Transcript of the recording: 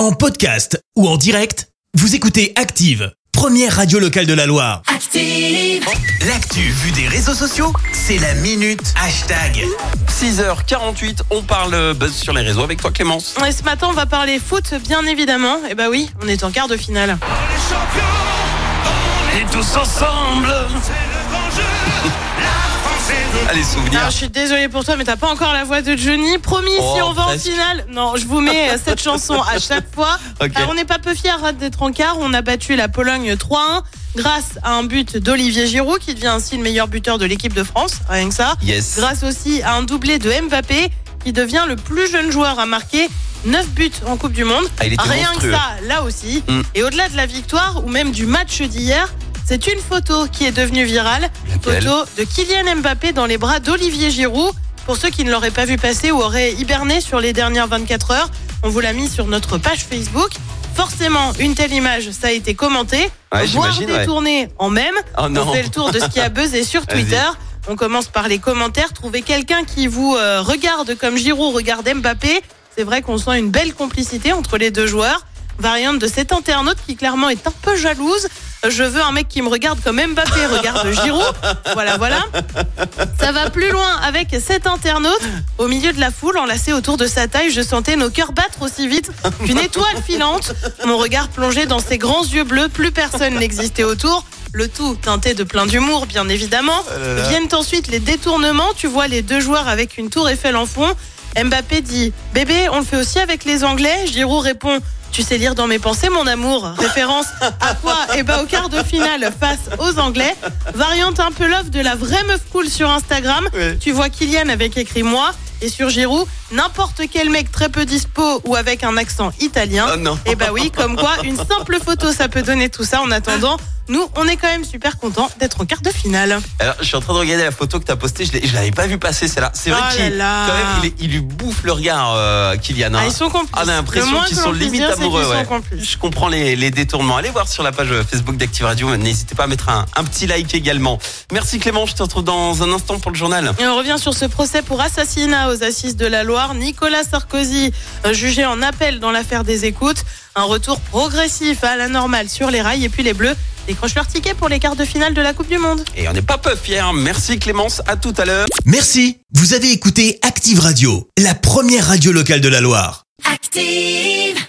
En podcast ou en direct, vous écoutez Active, première radio locale de la Loire. Active. L'actu vue des réseaux sociaux, c'est la minute hashtag. 6h48, on parle euh, buzz sur les réseaux avec toi Clémence. Et ce matin, on va parler foot, bien évidemment. Et bah oui, on est en quart de finale. Et tous ensemble Allez, souvenirs. Alors, je suis désolée pour toi, mais t'as pas encore la voix de Johnny. Promis, Oh, si on va en finale. Non, je vous mets euh, cette chanson à chaque fois. Alors, on n'est pas peu fiers d'être en quart. On a battu la Pologne 3-1 grâce à un but d'Olivier Giroud, qui devient ainsi le meilleur buteur de l'équipe de France. Rien que ça. Yes. Grâce aussi à un doublé de Mbappé, qui devient le plus jeune joueur à marquer 9 buts en Coupe du Monde. Ah, il était Rien monstrueux. que ça, là aussi. Mm. Et au-delà de la victoire, ou même du match d'hier, c'est une photo qui est devenue virale. Laquelle Photo de Kylian Mbappé dans les bras d'Olivier Giroud. Pour ceux qui ne l'auraient pas vu passer ou auraient hiberné sur les dernières 24 heures, on vous l'a mis sur notre page Facebook. Forcément, une telle image, ça a été commenté, Ouais, voire ouais. détourné en même. Oh. On fait le tour de ce qui a buzzé sur. Twitter. On commence par les commentaires. Trouvez quelqu'un qui vous euh, regarde comme Giroud regarde Mbappé. C'est vrai qu'on sent une belle complicité entre les deux joueurs. Variante de cet internaute qui clairement est un peu jalouse. Je veux un mec qui me regarde comme Mbappé regarde Giroud. Voilà, voilà. Ça va plus loin avec cet internaute. Au milieu de la foule, enlacé autour de sa taille, je sentais nos cœurs battre aussi vite qu'une étoile filante. Mon regard plongé dans ses grands yeux bleus, plus personne n'existait autour. Le tout teinté de plein d'humour, bien évidemment. Viennent ensuite les détournements. Tu vois les deux joueurs avec une tour Eiffel en fond. Mbappé dit Bébé, on le fait aussi avec les Anglais? Giroud répond Tu sais lire dans mes pensées, mon amour. Référence à quoi? Eh ben, au quart de finale face aux Anglais. Variante un peu love de la vraie meuf cool sur Instagram. Tu vois Kylian avec écrit moi. Et sur Giroud, n'importe quel mec très peu dispo ou avec un accent italien. Oh non. Et bah oui, comme quoi, une simple photo, ça peut donner tout ça. En attendant, nous, on est quand même super contents d'être en quart de finale. Alors, je suis en train de regarder la photo que tu as postée, je l'avais pas vu passer celle-là. C'est vrai Oh qu'il il, lui bouffe le regard, euh, Kylian. hein. Ah, ils sont complices. Ah, on a l'impression qu'ils sont limite dire, amoureux. ouais. Je comprends les, les détournements. Allez voir sur la page Facebook d'Active Radio. N'hésitez pas à mettre un, un petit like également. Merci Clément, je te retrouve dans un instant pour le journal. Et on revient sur ce procès pour assassinat aux assises de la Loire. Nicolas Sarkozy, euh, jugé en appel dans l'affaire des écoutes. Un retour progressif à la normale sur les rails. Et puis les Bleus décrochent leur ticket pour les quarts de finale de la Coupe du Monde. Et on n'est pas peu fiers. Merci Clémence, à tout à l'heure. Merci, vous avez écouté Active Radio, la première radio locale de la Loire. Active.